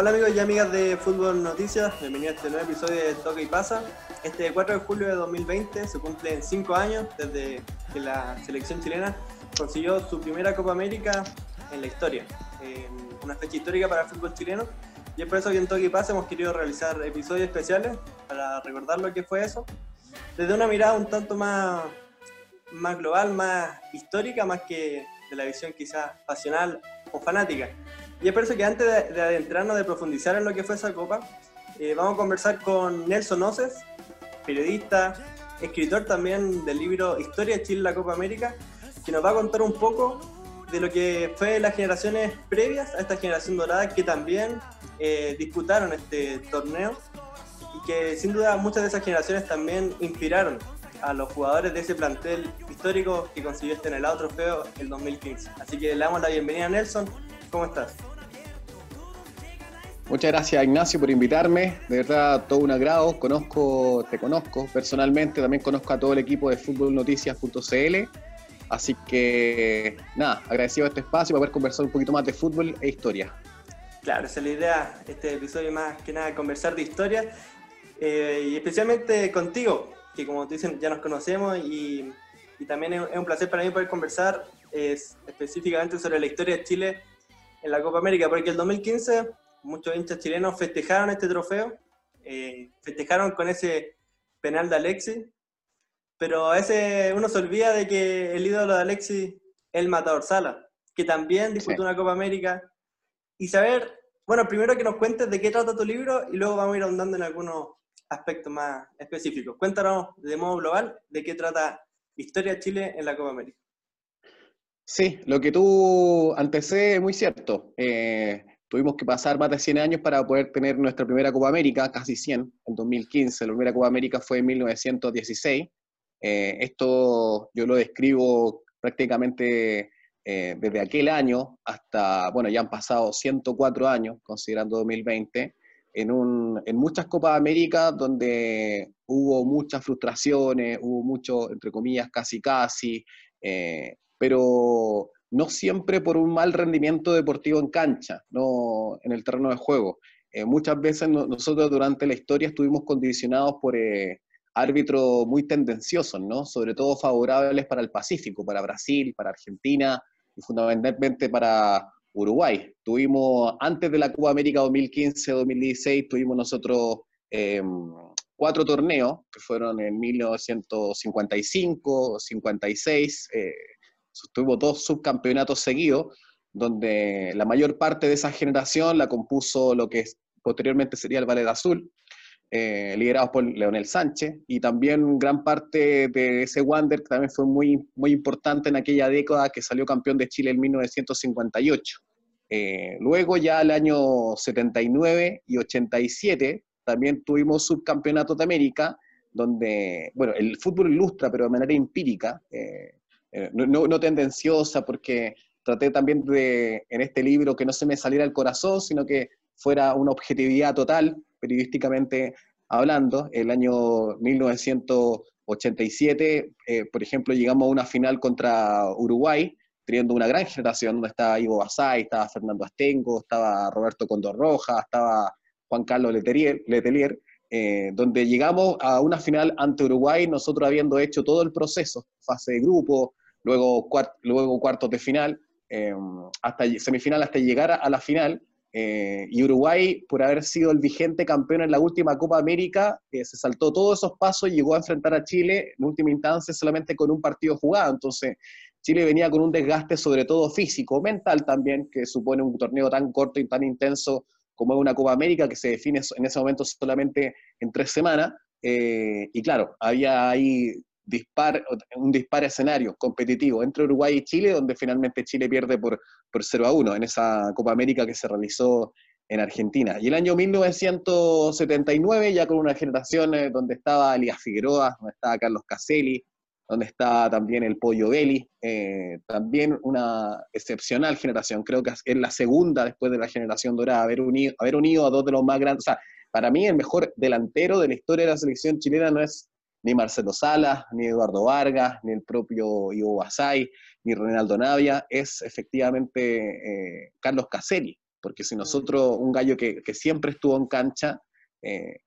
Hola amigos y amigas de Fútbol Noticias, bienvenidos a este nuevo episodio de Toque y Pasa. Este 4 de julio de 2020 se cumplen 5 años desde que la selección chilena consiguió su primera Copa América en la historia, una fecha histórica para el fútbol chileno. Y es por eso que en Toque y Pasa hemos querido realizar episodios especiales para recordar lo que fue eso, desde una mirada un tanto más, más global, más histórica, más que de la visión quizás pasional o fanática. Y es por eso que antes de, adentrarnos, de profundizar en lo que fue esa copa, eh, vamos a conversar con Nelson Oces, periodista, escritor también del libro Historia de Chile la Copa América, que nos va a contar un poco de lo que fue las generaciones previas a esta generación dorada que también eh, disputaron este torneo y que sin duda muchas de esas generaciones también inspiraron a los jugadores de ese plantel histórico que consiguió este en el trofeo el 2015. Así que le damos la bienvenida a Nelson. ¿Cómo estás? Muchas gracias Ignacio por invitarme, de verdad todo un agrado, conozco, te conozco personalmente, también conozco a todo el equipo de futbolnoticias.cl, así que nada, agradecido este espacio para poder conversar un poquito más de fútbol e historia. Claro, esa es la idea, este episodio más que nada conversar de historia eh, y especialmente contigo, que como te dicen ya nos conocemos y, también es, un placer para mí poder conversar específicamente sobre la historia de Chile en la Copa América, porque el 2015 muchos hinchas chilenos festejaron este trofeo, eh, festejaron con ese penal de Alexis, pero a veces uno se olvida de que el ídolo de Alexis es el Matador Sala, que también disputó una Copa América. Y saber, bueno, primero que nos cuentes de qué trata tu libro y luego vamos a ir ahondando en algunos aspectos más específicos. Cuéntanos de modo global de qué trata Historia Chile en la Copa América. Sí, lo que tú antecede es muy cierto. Eh, Tuvimos que pasar más de 100 años para poder tener nuestra primera Copa América, casi 100, en 2015. La primera Copa América fue en 1916. Eh, esto yo lo describo prácticamente eh, desde aquel año hasta, bueno, ya han pasado 104 años, considerando 2020, en, un, en muchas Copas América donde hubo muchas frustraciones, hubo mucho, entre comillas, casi casi, eh, pero no siempre por un mal rendimiento deportivo en cancha, no en el terreno de juego. Eh, muchas veces nosotros durante la historia estuvimos condicionados por eh, árbitros muy tendenciosos, ¿no? sobre todo favorables para el Pacífico, para Brasil, para Argentina y fundamentalmente para Uruguay. Tuvimos, antes de la Copa América 2015-2016, tuvimos nosotros em, cuatro torneos, que fueron en 1955, 56, tuvo dos subcampeonatos seguidos, donde la mayor parte de esa generación la compuso lo que posteriormente sería el Valle Azul, eh, liderado por Leonel Sánchez, y también gran parte de ese Wander que también fue muy, muy importante en aquella década que salió campeón de Chile en 1958. Eh, luego ya el año 79 y 87 también tuvimos subcampeonato de América, donde, bueno, el fútbol ilustra, pero de manera empírica, eh, eh, no, tendenciosa, porque traté también de, en este libro, que no se me saliera el corazón, sino que fuera una objetividad total, periodísticamente hablando. El año 1987, eh, por ejemplo, llegamos a una final contra Uruguay, teniendo una gran generación, donde estaba Ivo Basay, estaba Fernando Astengo, estaba Roberto Condor Roja, estaba Juan Carlos Letelier, Letelier eh, donde llegamos a una final ante Uruguay, nosotros habiendo hecho todo el proceso, fase de grupo, luego, luego cuartos de final, eh, hasta semifinal, hasta llegar a, la final. Eh, y Uruguay, por haber sido el vigente campeón en la última Copa América, se saltó todos esos pasos y llegó a enfrentar a Chile en última instancia solamente con un partido jugado. Entonces, Chile venía con un desgaste sobre todo físico, mental también, que supone un torneo tan corto y tan intenso como es una Copa América que se define en ese momento solamente en tres semanas. Eh, y claro, había ahí dispar, un dispar escenario competitivo entre Uruguay y Chile, donde finalmente Chile pierde por, por 0 a 1 en esa Copa América que se realizó en Argentina. Y el año 1979, ya con una generación eh, donde estaba Elías Figueroa, donde estaba Carlos Caselli, donde está también el Pollo Belli, eh, también una excepcional generación, creo que es la segunda después de la generación dorada, haber unido, haber unido a dos de los más grandes, o sea, para mí el mejor delantero de la historia de la selección chilena no es ni Marcelo Salas, ni Eduardo Vargas, ni el propio Ivo Basay, ni Reinaldo Navia, es efectivamente eh, Carlos Caselli. porque si nosotros, un gallo que, siempre estuvo en cancha, eh,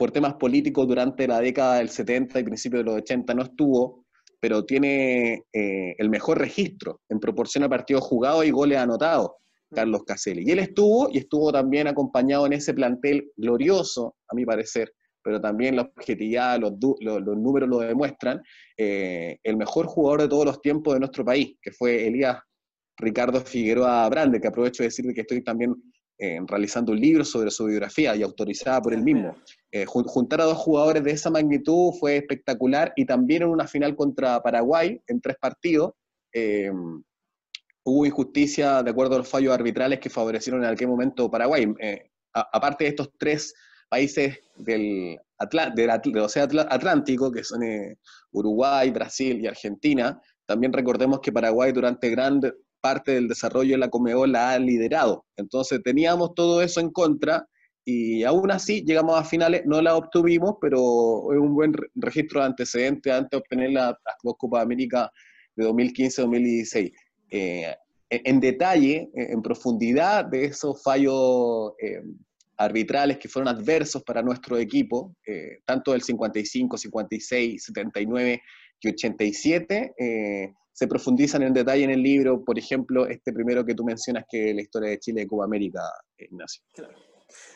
por temas políticos durante la década del 70 y principios de los 80 no estuvo, pero tiene eh, el mejor registro en proporción a partidos jugados y goles anotados, Carlos Caselli. Y él estuvo, y estuvo también acompañado en ese plantel glorioso, a mi parecer, pero también la objetividad, los, los, números lo demuestran, eh, el mejor jugador de todos los tiempos de nuestro país, que fue Elías Ricardo Figueroa Brande, que aprovecho de decirle que estoy también eh, realizando un libro sobre su biografía y autorizada por él mismo. Eh, juntar a dos jugadores de esa magnitud fue espectacular y también en una final contra Paraguay, en tres partidos, eh, hubo injusticia de acuerdo a los fallos arbitrales que favorecieron en aquel momento Paraguay. aparte de estos tres países del, del, Océano Atlántico, que son Uruguay, Brasil y Argentina, también recordemos que Paraguay durante gran parte del desarrollo de la Comebol la ha liderado. Entonces teníamos todo eso en contra y aún así llegamos a finales, no la obtuvimos, pero es un buen registro de antecedentes antes de obtener la, la Copa América de 2015-2016. Eh, en detalle, en profundidad de esos fallos eh, arbitrales que fueron adversos para nuestro equipo, eh, tanto del 55, 56, 79 y 87, se profundizan en detalle en el libro, por ejemplo, este primero que tú mencionas, que es la historia de Chile y Cuba América, Ignacio. Claro.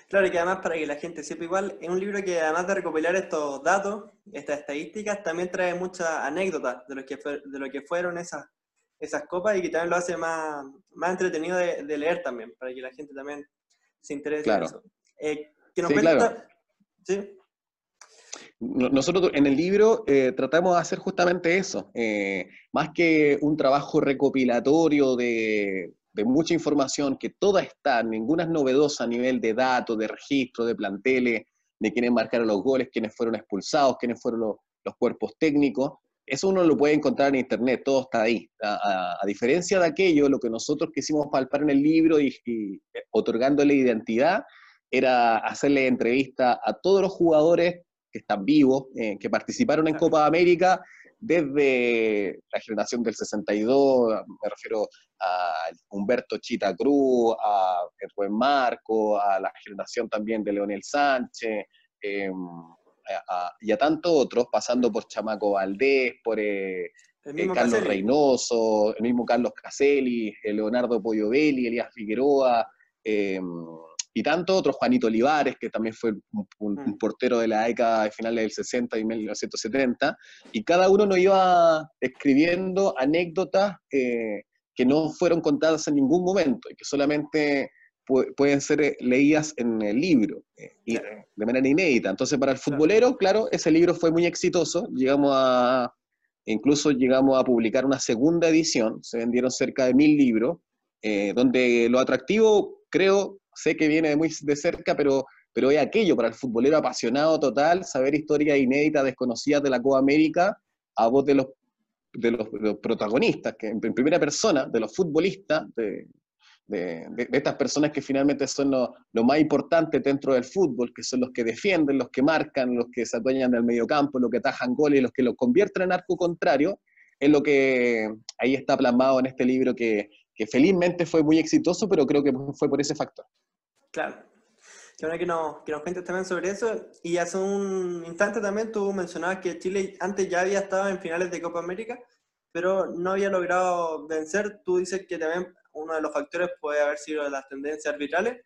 Claro, y que además para que la gente sepa igual, es un libro que además de recopilar estos datos, estas estadísticas, también trae muchas anécdotas de lo que, de lo que fueron esas, esas copas y que también lo hace más, más entretenido de, leer también, para que la gente también se interese en eso. Eh, que nos sí, claro. ¿Sí? Nosotros en el libro eh, tratamos de hacer justamente eso, eh, más que un trabajo recopilatorio de, mucha información, que toda está, ninguna es novedosa a nivel de datos, de registro, de planteles, de quiénes marcaron los goles, quiénes fueron expulsados, quiénes fueron los, cuerpos técnicos. Eso uno lo puede encontrar en internet, todo está ahí. A, diferencia de aquello, lo que nosotros quisimos palpar en el libro y, y otorgándole identidad era hacerle entrevista a todos los jugadores que están vivos, eh, que participaron en Copa América desde la generación del 62, me refiero a Humberto Chita Cruz, a Rubén Marco, a la generación también de Leonel Sánchez, em, y a tantos otros, pasando por Chamaco Valdés, por eh, eh, Carlos Reynoso, el mismo Carlos Caselli, Leonardo Poyobelli, Elías Figueroa, em, y tanto otros, Juanito Olivares, que también fue un, mm. portero de la década de finales del 60 y 1970, y cada uno nos iba escribiendo anécdotas eh, que no fueron contadas en ningún momento y que solamente pueden ser eh, leídas en el libro, eh, de manera inédita. Entonces, para el futbolero, claro, ese libro fue muy exitoso, llegamos a, incluso llegamos a publicar una segunda edición, se vendieron cerca de mil libros, donde lo atractivo, creo, sé que viene muy de cerca, pero, pero es aquello para el futbolero apasionado total, saber historias inéditas, desconocidas de la Copa América, a voz de los, de los, protagonistas, que en primera persona, de los futbolistas, de, de, estas personas que finalmente son lo, lo, más importante dentro del fútbol, que son los que defienden, los que marcan, los que se adueñan del mediocampo, los que atajan goles, los que los convierten en arco contrario, es lo que ahí está plasmado en este libro que, que felizmente fue muy exitoso, pero creo que fue por ese factor. Claro. Qué que nos, que nos cuentes también sobre eso. Y hace un instante también tú mencionabas que Chile antes ya había estado en finales de Copa América, pero no había logrado vencer. Tú dices que también uno de los factores puede haber sido las tendencias arbitrales,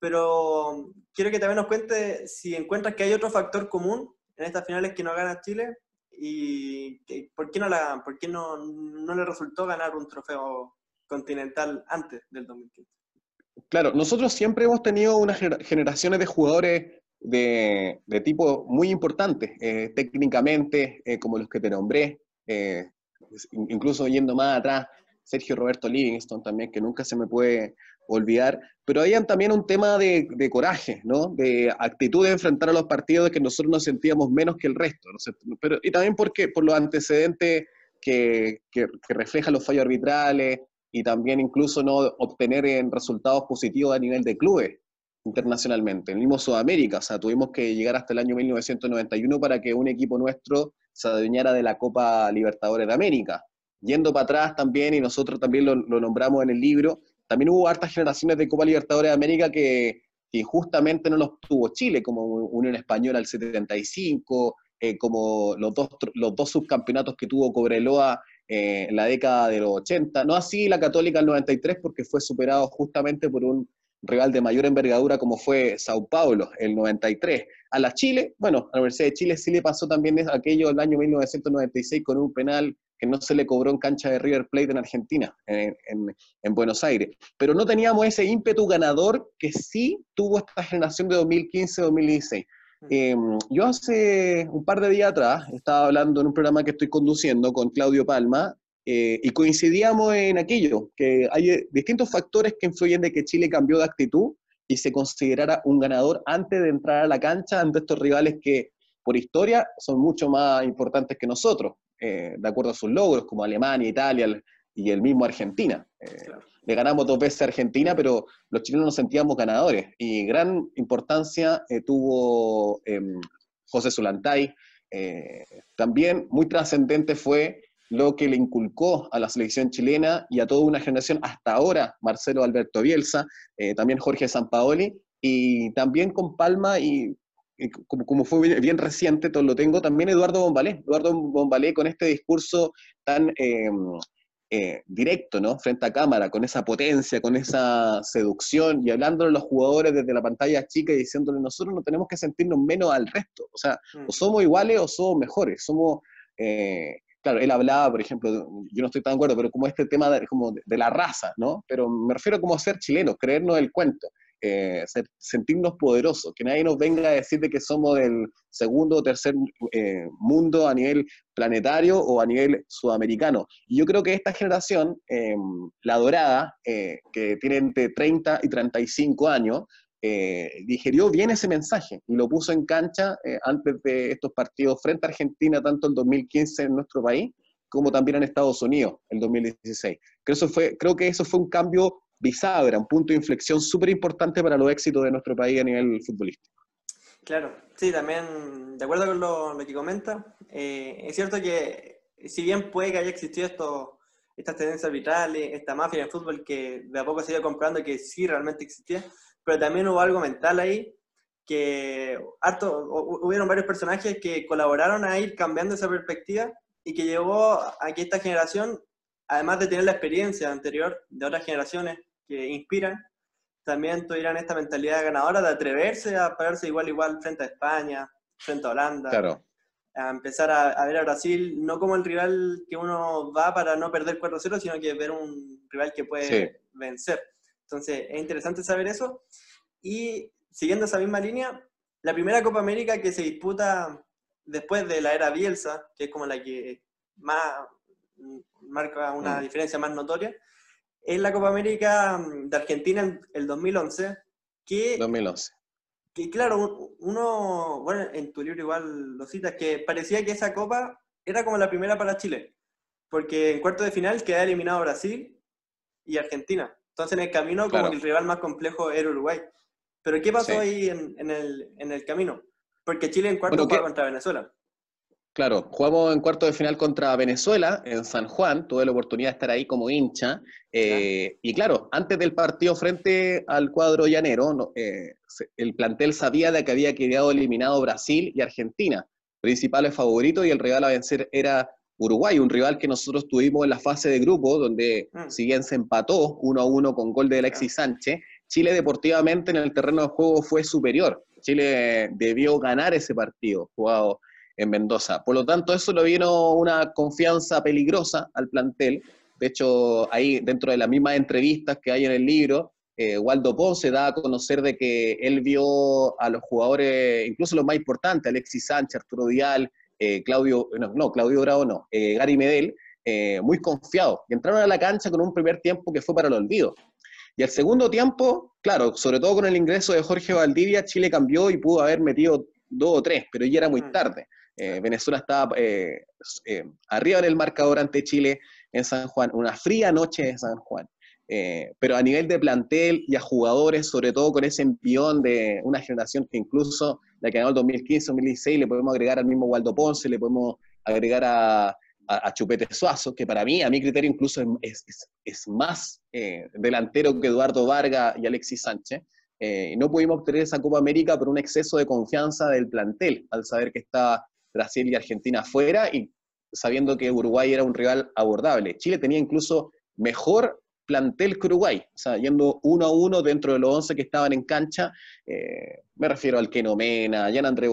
pero quiero que también nos cuentes si encuentras que hay otro factor común en estas finales que no gana Chile y por qué no, la, por qué no, no le resultó ganar un trofeo continental antes del 2015. Claro, nosotros siempre hemos tenido unas generaciones de jugadores de, tipo muy importantes, eh, técnicamente, eh, como los que te nombré, eh, incluso yendo más atrás, Sergio Roberto Livingston también, que nunca se me puede olvidar, pero había también un tema de, coraje, ¿no? De actitud de enfrentar a los partidos que nosotros nos sentíamos menos que el resto, pero, y también porque, por los antecedentes que, que, que reflejan los fallos arbitrales, y también incluso no obtener en resultados positivos a nivel de clubes internacionalmente. El mismo Sudamérica, o sea, tuvimos que llegar hasta el año 1991 para que un equipo nuestro se adueñara de la Copa Libertadores de América. Yendo para atrás también, y nosotros también lo, nombramos en el libro, también hubo hartas generaciones de Copa Libertadores de América que, que injustamente no los tuvo Chile, como Unión Española al 75, eh, como los dos, los dos subcampeonatos que tuvo Cobreloa eh, en la década de los 80. No así la Católica al 93, porque fue superado justamente por un rival de mayor envergadura como fue Sao Paulo, el 93. A la Chile, bueno, a la Universidad de Chile sí le pasó también aquello el año 1996 con un penal que no se le cobró en cancha de River Plate en Argentina, en, Buenos Aires. Pero no teníamos ese ímpetu ganador que sí tuvo esta generación de 2015-2016. Em, yo hace un par de días atrás estaba hablando en un programa que estoy conduciendo con Claudio Palma eh, y coincidíamos en aquello, que hay eh, distintos factores que influyen de que Chile cambió de actitud y se considerara un ganador antes de entrar a la cancha ante estos rivales que por historia son mucho más importantes que nosotros, eh, de acuerdo a sus logros, como Alemania, Italia y el mismo Argentina. Le ganamos dos veces a Argentina, pero los chilenos nos sentíamos ganadores. Y gran importancia tuvo em, José Zulantay. también muy trascendente fue lo que le inculcó a la selección chilena y a toda una generación hasta ahora, Marcelo Alberto Bielsa, eh, también Jorge Sampaoli, y también con Palma y, como, fue bien, reciente, todo lo tengo, también Eduardo Bombalé, Eduardo Bombalé con este discurso tan em, eh, directo, ¿no? Frente a cámara, con esa potencia, con esa seducción y hablándole a los jugadores desde la pantalla chica y diciéndole, nosotros no tenemos que sentirnos menos al resto, o sea, mm. o somos iguales o somos mejores, somos... Eh, claro, él hablaba, por ejemplo, yo no estoy tan de acuerdo, pero como este tema de, como de, la raza, ¿no? Pero me refiero como a ser chilenos, creernos el cuento, eh, sentirnos poderosos, que nadie nos venga a decir de que somos del segundo o tercer eh, mundo a nivel planetario o a nivel sudamericano. Y yo creo que esta generación, em, la dorada, eh, que tiene entre 30 y 35 años, eh, digerió bien ese mensaje y lo puso en cancha antes de estos partidos frente a Argentina, tanto en 2015 en nuestro país como también en Estados Unidos en 2016. Creo, eso fue, creo que eso fue un cambio bisagra, un punto de inflexión súper importante para los éxitos de nuestro país a nivel futbolístico. Claro, sí, también de acuerdo con lo, que comenta, eh, es cierto que si bien puede que haya existido esto, estas tendencias arbitrales, esta mafia en el fútbol que de a poco se iba comprando que sí realmente existía, pero también hubo algo mental ahí, que harto, hubieron varios personajes que colaboraron a ir cambiando esa perspectiva y que llevó a que esta generación, además de tener la experiencia anterior de otras generaciones que inspiran, también tuvieran esta mentalidad ganadora de atreverse a pararse igual igual frente a España, frente a Holanda. Claro. A empezar a, ver a Brasil no como el rival que uno va para no perder 4-0, sino que ver un rival que puede vencer. Entonces, es interesante saber eso. Y siguiendo esa misma línea, la primera Copa América que se disputa después de la era Bielsa, que es como la que más marca una mm. diferencia más notoria, es la Copa América de Argentina en el 2011, que... 2011. Que claro, uno, bueno, en tu libro igual lo citas, que parecía que esa Copa era como la primera para Chile, porque en cuarto de final queda eliminado Brasil y Argentina. Entonces en el camino como que el rival más complejo era Uruguay. Pero ¿qué pasó ahí en, el, camino? Porque Chile en cuarto bueno, contra Venezuela. Claro, jugamos en cuarto de final contra Venezuela en San Juan, tuve la oportunidad de estar ahí como hincha. Eh, y claro, antes del partido frente al cuadro llanero, eh, el plantel sabía de que había quedado eliminado Brasil y Argentina, principales favoritos, y el rival a vencer era Uruguay, un rival que nosotros tuvimos en la fase de grupo, donde mm. si bien se empató uno a uno con gol de Alexis Sánchez, Chile deportivamente en el terreno de juego fue superior. Chile debió ganar ese partido jugado en Mendoza. Por lo tanto, eso le vino una confianza peligrosa al plantel. De hecho, ahí dentro de las mismas entrevistas que hay en el libro, eh, Waldo Ponce da a conocer de que él vio a los jugadores, incluso los más importantes, Alexis Sánchez, Arturo Dial, eh, Claudio, no, Claudio Bravo no, eh, Gary Medel, eh, muy confiados. Y entraron a la cancha con un primer tiempo que fue para el olvido. Y el segundo tiempo, claro, sobre todo con el ingreso de Jorge Valdivia, Chile cambió y pudo haber metido dos o tres, pero ya era muy mm. Tarde. Venezuela estaba arriba del marcador ante Chile en San Juan, una fría noche en San Juan. pero a nivel de plantel y a jugadores, sobre todo con ese envión de una generación que incluso la que ganó el 2015-2016, le podemos agregar al mismo Waldo Ponce, le podemos agregar a, Chupete Suazo, que para mí, a mi criterio, incluso es, es, más eh, delantero que Eduardo Vargas y Alexis Sánchez. Eh, no pudimos obtener esa Copa América por un exceso de confianza del plantel, al saber que está Brasil y Argentina afuera y sabiendo que Uruguay era un rival abordable. Chile tenía incluso mejor plantel que Uruguay, o sea, yendo uno a uno dentro de los 11 que estaban en cancha, eh, me refiero al Keno Mena, Jan André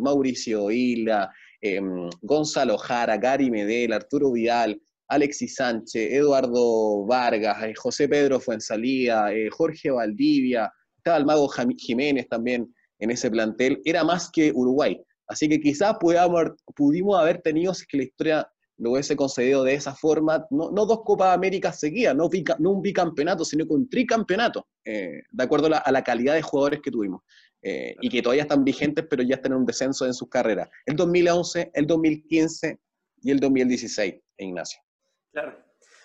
Mauricio Isla, em, Gonzalo Jara, Gary Medel, Arturo Vidal, Alexis Sánchez, Eduardo Vargas, eh, José Pedro Fuensalía, eh, Jorge Valdivia, estaba el mago Jiménez también en ese plantel, era más que Uruguay. Así que quizás pudimos haber tenido, si es que la historia lo hubiese concedido de esa forma, no, dos Copas Américas seguidas, no, un bicampeonato, sino con un tricampeonato, eh, de acuerdo a la, calidad de jugadores que tuvimos. Eh, y que todavía están vigentes, pero ya están en un descenso en sus carreras. El 2011, el 2015 y el 2016, Ignacio. Claro.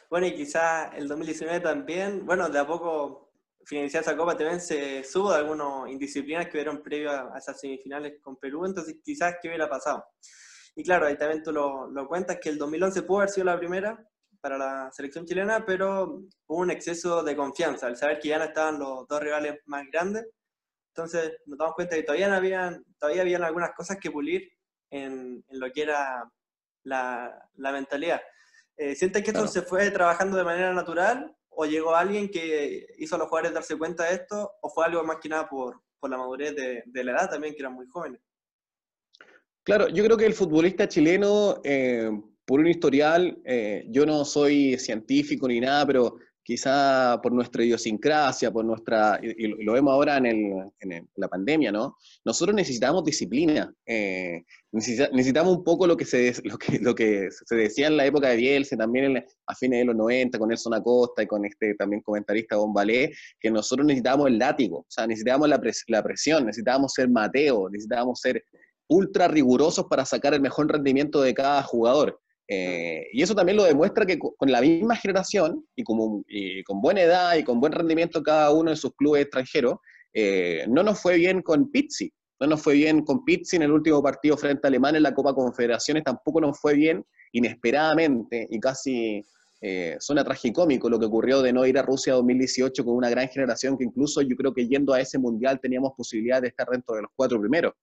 Bueno, y quizás el 2019 también, bueno, de a poco finalizar esa Copa también se subo de algunas indisciplinas que hubieron previo a, a esas semifinales con Perú, entonces quizás qué hubiera pasado. Y claro, ahí también tú lo, lo cuentas que el 2011 pudo haber sido la primera para la selección chilena, pero hubo un exceso de confianza, al saber que ya no estaban los dos rivales más grandes. Entonces nos damos cuenta que todavía, no habían, todavía habían algunas cosas que pulir en, en lo que era la, la mentalidad. Eh, ¿Sientes que esto se fue trabajando de manera natural o llegó alguien que hizo a los jugadores darse cuenta de esto o fue algo más que nada por, por la madurez de, la edad también, que eran muy jóvenes? Claro, yo creo que el futbolista chileno, eh, por un historial, eh, yo no soy científico ni nada, pero quizá por nuestra idiosincrasia, por nuestra, y, lo vemos ahora en, la pandemia, ¿no? Nosotros necesitamos disciplina, eh, necesitamos un poco lo que, se, lo, que, lo que se decía en la época de Bielsa, también a fines de los 90, con Nelson Acosta y con este también comentarista Bombalé, que nosotros necesitábamos el látigo, o sea, necesitábamos la, la presión, necesitábamos ser Mateo, necesitábamos ser ultra rigurosos para sacar el mejor rendimiento de cada jugador. Eh, y eso también lo demuestra que con la misma generación y, con buena edad y con buen rendimiento cada uno de sus clubes extranjeros, eh, no nos fue bien con Pizzi. No nos fue bien con Pizzi en el último partido frente a Alemania en la Copa Confederaciones, tampoco nos fue bien inesperadamente y casi eh, suena tragicómico lo que ocurrió de no ir a Rusia 2018 con una gran generación que incluso yo creo que yendo a ese mundial teníamos posibilidad de estar dentro de los cuatro primeros.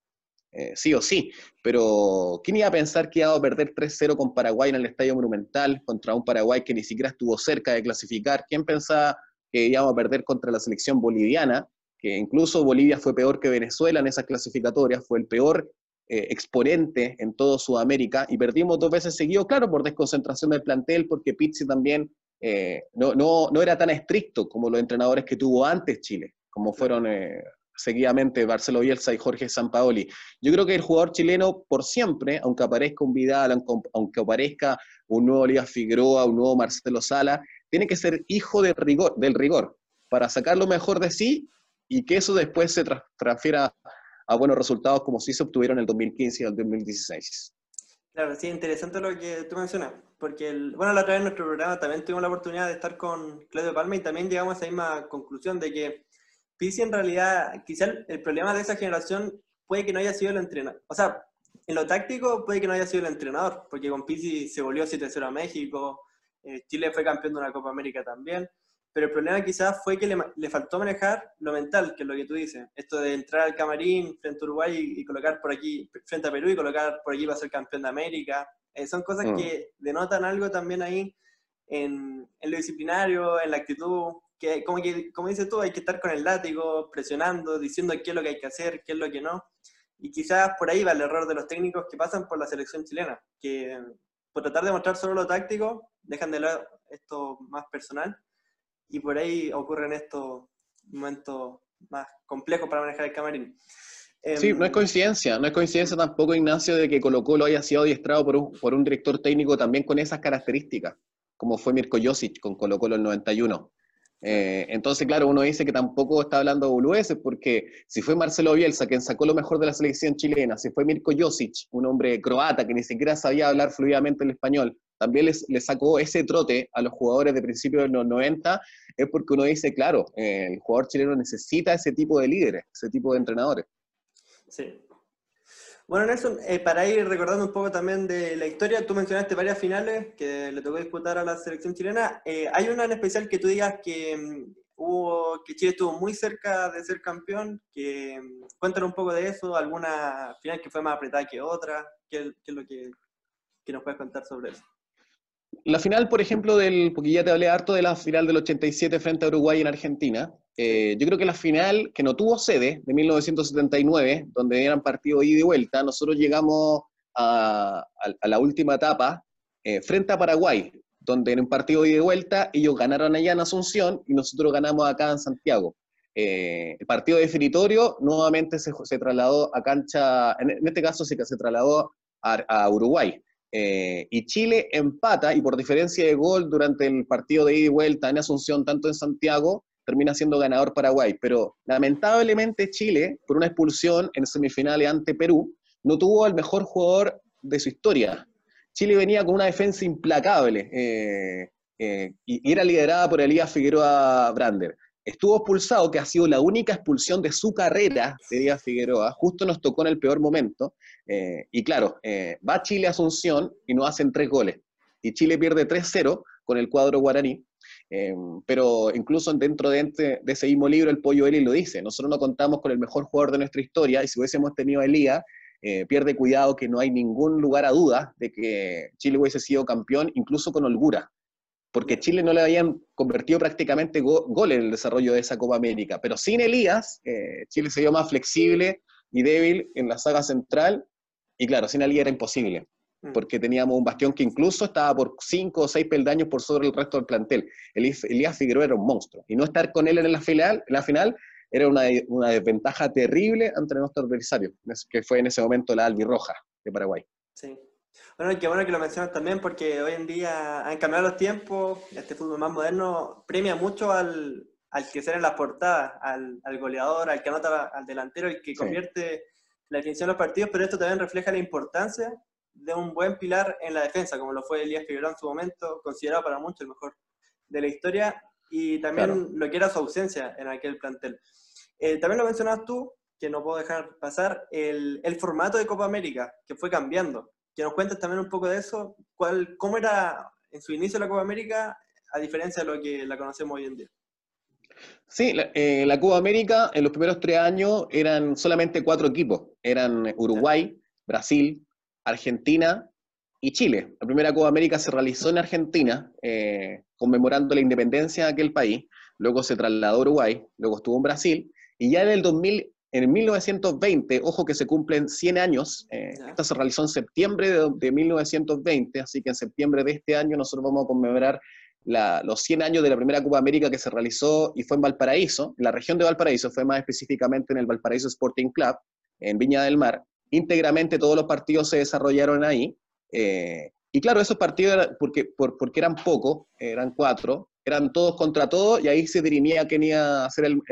Eh, sí o sí, pero ¿quién iba a pensar que iba a perder 3-0 con Paraguay en el Estadio Monumental contra un Paraguay que ni siquiera estuvo cerca de clasificar? ¿Quién pensaba que íbamos a perder contra la selección boliviana? Que incluso Bolivia fue peor que Venezuela en esas clasificatorias, fue el peor eh, exponente en todo Sudamérica y perdimos dos veces seguido, claro, por desconcentración del plantel, porque Pizzi también eh, no, no, no, era tan estricto como los entrenadores que tuvo antes Chile, como fueron seguidamente Marcelo Bielsa y Jorge Sampaoli. Yo creo que el jugador chileno, por siempre, aunque aparezca un Vidal, aunque aparezca un nuevo Liga Figueroa, un nuevo Marcelo Sala, tiene que ser hijo del rigor, del rigor para sacar lo mejor de sí y que eso después se transfiera a buenos resultados como sí se obtuvieron en el 2015 y el 2016. Claro, sí, interesante lo que tú mencionas, porque, bueno, la otra vez en nuestro programa también tuvimos la oportunidad de estar con Claudio Palma y también llegamos a esa misma conclusión de que Pizzi en realidad, quizá el, problema de esa generación puede que no haya sido el entrenador. O sea, en lo táctico puede que no haya sido el entrenador, porque con Pizzi se volvió 7-0 a México, eh, Chile fue campeón de una Copa América también, pero el problema quizás fue que le, faltó manejar lo mental, que es lo que tú dices, esto de entrar al camarín frente a Uruguay y, colocar por aquí, frente a Perú y colocar por aquí para ser campeón de América, eh, son cosas mm. que denotan algo también ahí en, en, lo disciplinario, en la actitud, que como, que, como dices tú, hay que estar con el látigo, presionando, diciendo qué es lo que hay que hacer, qué es lo que no. Y quizás por ahí va el error de los técnicos que pasan por la selección chilena, que por tratar de mostrar solo lo táctico, dejan de lado esto más personal y por ahí ocurren estos momentos más complejos para manejar el camarín. Sí, no es em, coincidencia, no es coincidencia tampoco, Ignacio, de que Colo Colo haya sido adiestrado por un, por un director técnico también con esas características, como fue Mirko Josic con Colo Colo el 91. Eh, entonces, claro, uno dice que tampoco está hablando de boludeces, porque si fue Marcelo Bielsa quien sacó lo mejor de la selección chilena, si fue Mirko Josic, un hombre croata que ni siquiera sabía hablar fluidamente el español, también les, le sacó ese trote a los jugadores de principios de los 90, es porque uno dice, claro, eh, el jugador chileno necesita ese tipo de líderes, ese tipo de entrenadores. Sí. Bueno, Nelson, eh, para ir recordando un poco también de la historia, tú mencionaste varias finales que le tocó disputar a la selección chilena. Eh, ¿Hay una en especial que tú digas que mm, hubo que Chile estuvo muy cerca de ser campeón? Que, mm, cuéntanos un poco de eso, alguna final que fue más apretada que otra, ¿qué, es lo que, que nos puedes contar sobre eso? La final, por ejemplo, del, porque ya te hablé harto de la final del 87 frente a Uruguay en Argentina, eh, yo creo que la final, que no tuvo sede, de 1979, donde eran partidos ida y vuelta, nosotros llegamos a, la última etapa eh, frente a Paraguay, donde en un partido ida y vuelta ellos ganaron allá en Asunción y nosotros ganamos acá en Santiago. Eh, el partido definitorio nuevamente se, trasladó a cancha, en, este caso se trasladó a Uruguay. Eh, y Chile empata y por diferencia de gol durante el partido de ida y vuelta en Asunción, tanto en Santiago, termina siendo ganador Paraguay. Pero lamentablemente Chile, por una expulsión en semifinales ante Perú, no tuvo al mejor jugador de su historia. Chile venía con una defensa implacable eh, eh, y, era liderada por Elías Figueroa Brander estuvo expulsado, que ha sido la única expulsión de su carrera de Díaz Figueroa, justo nos tocó en el peor momento. Eh, y claro, eh, va Chile a Asunción y no hacen tres goles. Y Chile pierde 3-0 con el cuadro guaraní. Eh, pero incluso dentro de, de, ese mismo libro, el Pollo Eli lo dice, nosotros no contamos con el mejor jugador de nuestra historia y si hubiésemos tenido a Elías, pierde cuidado que no hay ningún lugar a duda de que Chile hubiese sido campeón, incluso con holgura porque Chile no le habían convertido prácticamente gol en el desarrollo de esa Copa América. Pero sin Elías, eh, Chile se vio más flexible y débil en la saga central, y claro, sin Elías era imposible, mm. porque teníamos un bastión que incluso estaba por cinco o seis peldaños por sobre el resto del plantel. Elías Figueroa era un monstruo, y no estar con él en la final, en la final era una, una desventaja terrible ante nuestro adversario, que fue en ese momento la albirroja de Paraguay. Sí. Bueno, qué bueno que lo mencionas también porque hoy en día han cambiado los tiempos, este fútbol más moderno premia mucho al, al que en las portadas, al, al, goleador, al que anota al delantero, el que convierte la definición de los partidos, pero esto también refleja la importancia de un buen pilar en la defensa, como lo fue Elías Figueroa en su momento, considerado para muchos el mejor de la historia, y también lo que era su ausencia en aquel plantel. Eh, también lo mencionabas tú, que no puedo dejar pasar, el, el formato de Copa América, que fue cambiando que nos cuentes también un poco de eso, cuál, cómo era en su inicio la Copa América, a diferencia de lo que la conocemos hoy en día. Sí, la, eh, Copa América en los primeros tres años eran solamente cuatro equipos. Eran Uruguay, Brasil, Argentina y Chile. La primera Copa América se realizó en Argentina, eh, conmemorando la independencia de aquel país. Luego se trasladó a Uruguay, luego estuvo en Brasil. Y ya en el 2000, en 1920, ojo que se cumplen 100 años, eh, esta se realizó en septiembre de, 1920, así que en septiembre de este año nosotros vamos a conmemorar los 100 años de la primera Copa América que se realizó y fue en Valparaíso, en la región de Valparaíso, fue más específicamente en el Valparaíso Sporting Club, en Viña del Mar. Íntegramente todos los partidos se desarrollaron ahí. Eh, y claro, esos partidos, porque, porque eran pocos, eran cuatro, eran todos contra todos y ahí se dirimía quién iba a ser el,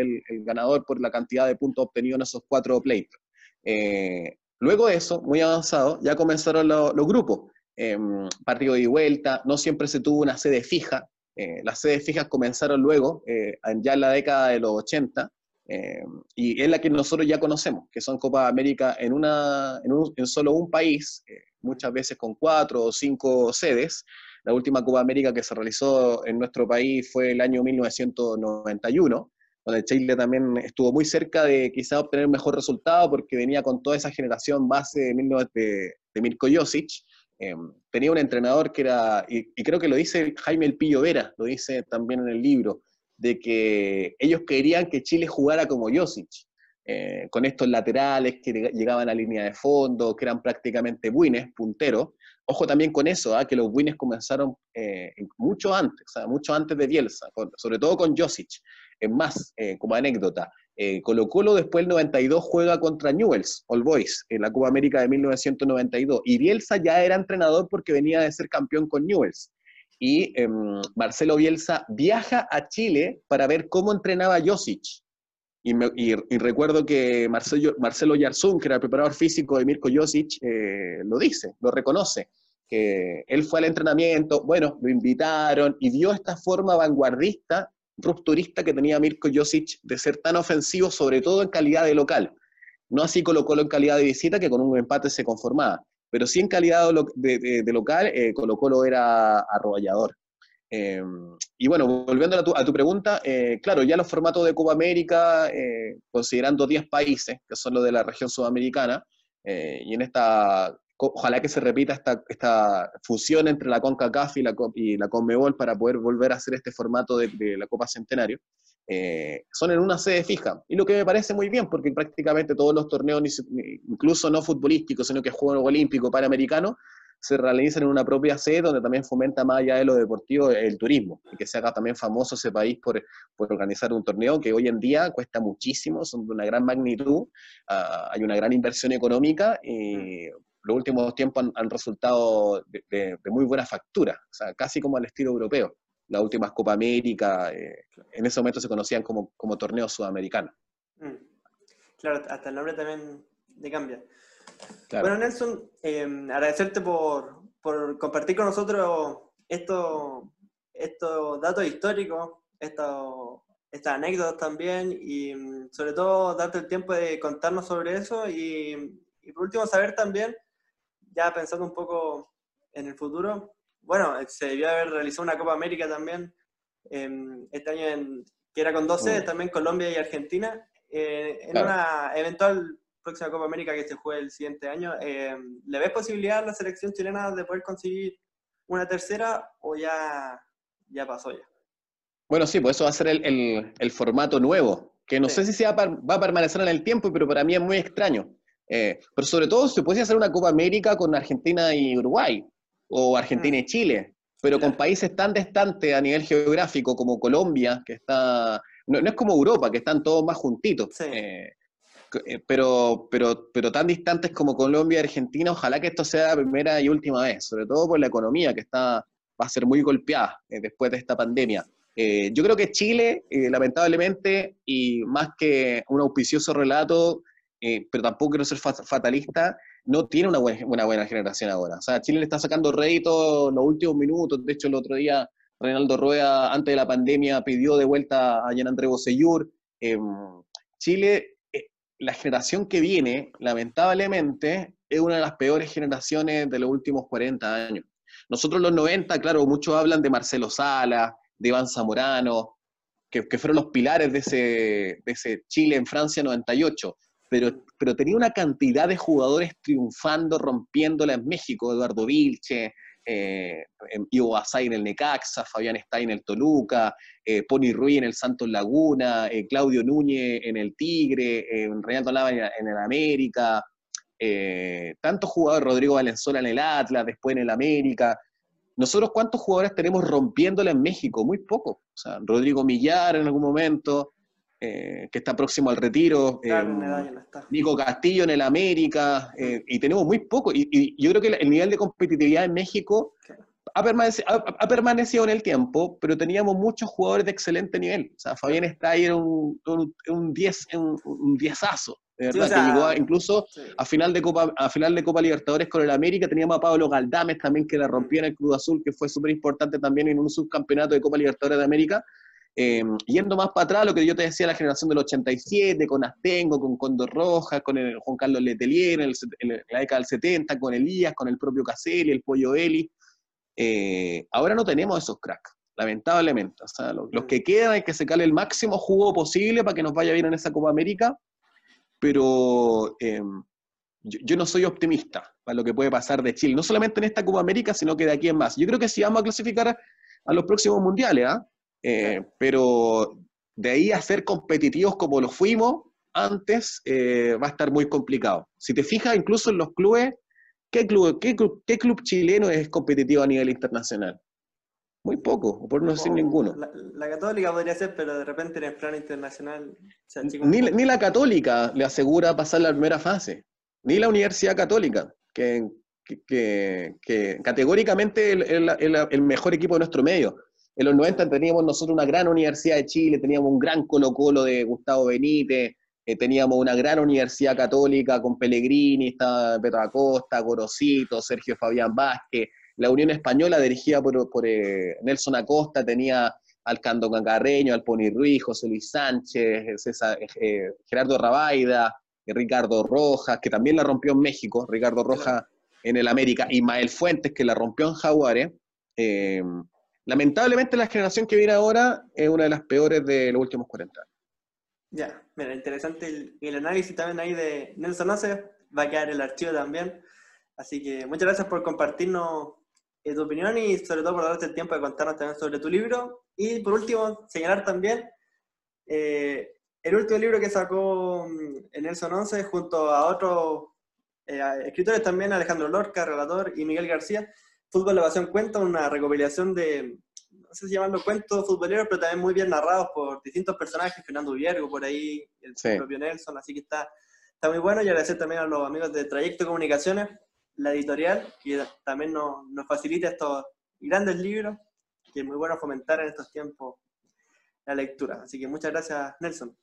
ganador por la cantidad de puntos obtenidos en esos cuatro pleitos. Eh, luego de eso, muy avanzado, ya comenzaron los grupos. Eh, partido de vuelta, no siempre se tuvo una sede fija. Eh, las sedes fijas comenzaron luego, ya en la década de los 80, y es la que nosotros ya conocemos, que son Copa América en, una, en, en solo un país, muchas veces con cuatro o cinco sedes, la última Copa América que se realizó en nuestro país fue el año 1991, donde Chile también estuvo muy cerca de quizá obtener un mejor resultado porque venía con toda esa generación base de, de, Mirko Josic. Em, tenía un entrenador que era, y, creo que lo dice Jaime El Pillo Vera, lo dice también en el libro, de que ellos querían que Chile jugara como Josic. Eh, con estos laterales que llegaban a línea de fondo, que eran prácticamente buines, punteros, Ojo también con eso, ¿ah? que los wins comenzaron eh, mucho antes, mucho antes de Bielsa, sobre todo con Josic. Es más, eh, como anécdota, eh, Colo Colo después del 92 juega contra Newells, All Boys, en la Copa América de 1992, y Bielsa ya era entrenador porque venía de ser campeón con Newells. Y em, Marcelo Bielsa viaja a Chile para ver cómo entrenaba Josic. Y, recuerdo que Marcelo, Marcelo Yarzún, que era el preparador físico de Mirko Josic, eh, lo dice, lo reconoce, que él fue al entrenamiento, bueno, lo invitaron y vio esta forma vanguardista, rupturista que tenía Mirko Josic de ser tan ofensivo, sobre todo en calidad de local. No así Colo Colo en calidad de visita, que con un empate se conformaba. Pero sí en calidad de, local, eh, Colo Colo era arroballador. Em, y bueno, volviendo a tu, pregunta, eh, claro, ya los formatos de Copa América, eh, considerando 10 países, que son los de la región sudamericana, y en esta ojalá que se repita esta, esta fusión entre la CONCACAF y la, y la CONMEBOL para poder volver a hacer este formato de, la Copa Centenario, eh, son en una sede fija. Y lo que me parece muy bien, porque prácticamente todos los torneos, incluso no futbolísticos, sino que juegos olímpicos, panamericanos, se realizan en una propia sede donde también fomenta más allá de lo deportivo el turismo y que se haga también famoso ese país por, por organizar un torneo que hoy en día cuesta muchísimo, son de una gran magnitud, ah, hay una gran inversión económica y los últimos tiempos han, resultado de, muy buena factura, o sea, casi como al estilo europeo. Las últimas Copa América, eh, en ese momento se conocían como, como torneos sudamericanos. Mm. Claro, hasta el nombre también le cambia. Bueno, Nelson, eh, agradecerte por, por, compartir con nosotros estos esto datos históricos, estas anécdotas también, y mm, sobre todo darte el tiempo de contarnos sobre eso y, y por último saber también ya pensando un poco en el futuro, bueno, se debió haber realizado una Copa América también em, este año, que era con 12, mm. también Colombia y Argentina, eh, en una eventual próxima Copa América que se juegue el siguiente año. Em, ¿Le ves posibilidad a la selección chilena de poder conseguir una tercera o ya, ya pasó ya? Bueno, sí, pues eso va a ser el, el, formato nuevo, que no sé si se va a permanecer en el tiempo, pero para mí es muy extraño. Eh, pero sobre todo se puede hacer una Copa América con Argentina y Uruguay, o Argentina y Chile, pero con países tan distantes a nivel geográfico como Colombia, que está, no, es como Europa, que están todos más juntitos, eh, eh, pero, pero, pero tan distantes como Colombia y Argentina, ojalá que esto sea la primera y última vez, sobre todo por la economía que está, va a ser muy golpeada después de esta pandemia. yo creo que Chile, lamentablemente, y más que un auspicioso relato, eh, pero tampoco quiero ser fatalista, no tiene una buena, buena generación ahora. O sea, Chile le está sacando rédito los últimos minutos. De hecho, el otro día Reinaldo Rueda, antes de la pandemia, pidió de vuelta a Jean André Bosellur. Em, Chile, eh, la generación que viene, lamentablemente, es una de las peores generaciones de los últimos 40 años. Nosotros los 90, claro, muchos hablan de Marcelo Sala, de Iván Zamorano, que, fueron los pilares de ese, de ese Chile en Francia 98 pero, tenía una cantidad de jugadores triunfando, rompiéndola en México, Eduardo Vilche, eh, Ivo Basay en el Necaxa, Fabián Stein en el Toluca, eh, Pony Ruiz en el Santos Laguna, eh, Claudio Núñez en el Tigre, Renato Lava en, el América, tantos jugadores, Rodrigo Valenzuela en el Atlas, después en el América. Nosotros, ¿cuántos jugadores tenemos rompiéndola en México? Muy pocos. O sea, Rodrigo Millar en algún momento, eh, que está próximo al retiro, eh, Nico Castillo en el América, eh, y tenemos muy poco. Y, yo creo que el nivel de competitividad en México ha, permanecido, en el tiempo, pero teníamos muchos jugadores de excelente nivel. O sea, Fabián está ahí en un 10, un, un, diezazo. De verdad, que llegó incluso a final de Copa a final de Copa Libertadores con el América, teníamos a Pablo Galdames también que la rompió en el Club Azul, que fue súper importante también en un subcampeonato de Copa Libertadores de América, Em, yendo más para atrás, lo que yo te decía, la generación del 87, con Astengo, con Condor Rojas, con el Juan Carlos Letelier, en, la década del 70, con Elías, con el propio Caselli, el Pollo Eli. Eh, ahora no tenemos esos cracks, lamentablemente. O los, que quedan hay que sacarle el máximo jugo posible para que nos vaya bien en esa Copa América, pero em, yo, no soy optimista para lo que puede pasar de Chile, no solamente en esta Copa América, sino que de aquí en más. Yo creo que si vamos a clasificar a, los próximos mundiales, ¿ah? Eh, pero de ahí a ser competitivos como lo fuimos antes eh, va a estar muy complicado. Si te fijas, incluso en los clubes, ¿qué club, qué, qué club chileno es competitivo a nivel internacional? Muy poco, por no decir ninguno. La, Católica podría ser, pero de repente en el plano internacional... ni, ni, la Católica le asegura pasar la primera fase, ni la Universidad Católica, que, que, que, categóricamente es el, mejor equipo de nuestro medio. En los 90 teníamos nosotros una gran Universidad de Chile, teníamos un gran Colo Colo de Gustavo Benítez, eh, teníamos una gran Universidad Católica con Pellegrini, estaba Pedro Acosta, Gorosito, Sergio Fabián Vázquez, la Unión Española dirigida por, por eh, Nelson Acosta tenía al Cando Cancarreño, al Pony Ruiz, José Luis Sánchez, César, eh, Gerardo Rabaida, Ricardo Rojas, que también la rompió en México, Ricardo Rojas en el América, y Mael Fuentes, que la rompió en Jaguares. Eh, lamentablemente la generación que viene ahora es una de las peores de los últimos 40 años. Ya, mira, interesante el, análisis también ahí de Nelson Ace, va a quedar el archivo también. Así que muchas gracias por compartirnos eh, tu opinión y sobre todo por darte el tiempo de contarnos también sobre tu libro. Y por último, señalar también eh, el último libro que sacó mm, Nelson Once junto a otros eh, escritores también, Alejandro Lorca, relator, y Miguel García, Fútbol de Pasión Cuenta, una recopilación de, no sé si llamarlo cuentos futboleros, pero también muy bien narrados por distintos personajes, Fernando Viergo por ahí, el propio Nelson, así que está, está muy bueno y agradecer también a los amigos de Trayecto Comunicaciones, la editorial, que también nos, nos facilita estos grandes libros, que es muy bueno fomentar en estos tiempos la lectura. Así que muchas gracias, Nelson.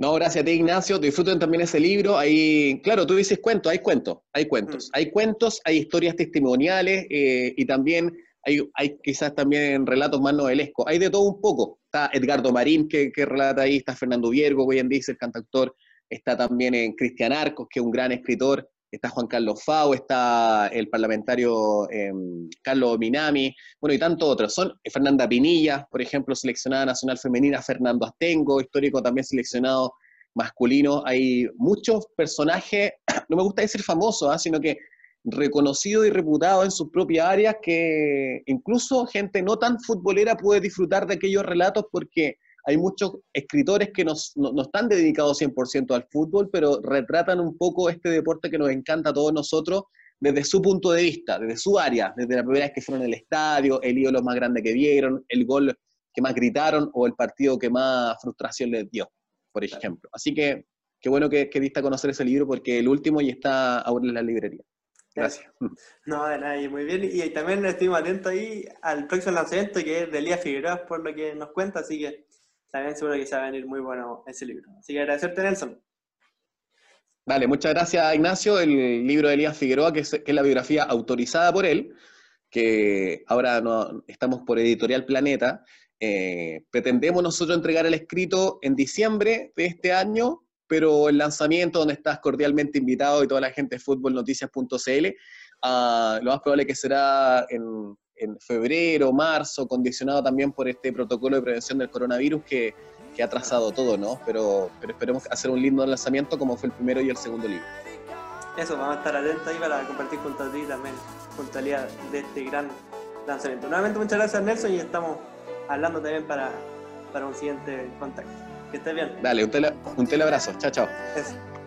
No, gracias a ti, Ignacio. Disfruten también ese libro. Ahí, claro, tú dices cuentos, hay cuentos, hay cuentos. Mm. Hay cuentos, hay historias testimoniales eh, y también hay, hay, quizás también relatos más novelescos. Hay de todo un poco. Está Edgardo Marín, que, relata ahí, está Fernando Viergo, hoy en día es el cantautor. Está también en Cristian Arcos, que es un gran escritor está Juan Carlos Fau, está el parlamentario em, Carlos Minami, bueno, y tantos otros. Son eh, Fernanda Pinilla, por ejemplo, seleccionada nacional femenina, Fernando Astengo, histórico también seleccionado masculino. Hay muchos personajes, no me gusta decir famosos, ¿ah? sino que reconocidos y reputados en sus propias áreas, que incluso gente no tan futbolera puede disfrutar de aquellos relatos porque hay muchos escritores que no, están dedicados 100% al fútbol, pero retratan un poco este deporte que nos encanta a todos nosotros desde su punto de vista, desde su área, desde la primera vez que fueron al estadio, el ídolo más grande que vieron, el gol que más gritaron o el partido que más frustración les dio, por ejemplo. Así que qué bueno que, que diste a conocer ese libro porque el último ya está ahora en la librería. Gracias. No, de nadie, muy bien. Y, también estuvimos atentos ahí al próximo lanzamiento que es de Elías Figueroa, por lo que nos cuenta, así que también seguro que se va a venir muy bueno ese libro. Así que agradecerte, Nelson. Vale, muchas gracias, Ignacio. El libro de Elías Figueroa, que es, la biografía autorizada por él, que ahora estamos por Editorial Planeta. Eh, pretendemos nosotros entregar el escrito en diciembre de este año, pero el lanzamiento, donde estás cordialmente invitado y toda la gente de futbolnoticias.cl, ah, lo más probable que será en, en febrero, marzo, condicionado también por este protocolo de prevención del coronavirus que, que ha trazado todo, ¿no? Pero, pero esperemos hacer un lindo lanzamiento como fue el primero y el segundo libro. Eso, vamos a estar atentos ahí para compartir junto a ti también, junto a de este gran lanzamiento. Nuevamente muchas gracias Nelson y estamos hablando también para, para un siguiente contacto. Que estés bien. Dale, un, tele, un teleabrazo. Chao, chao. Voz.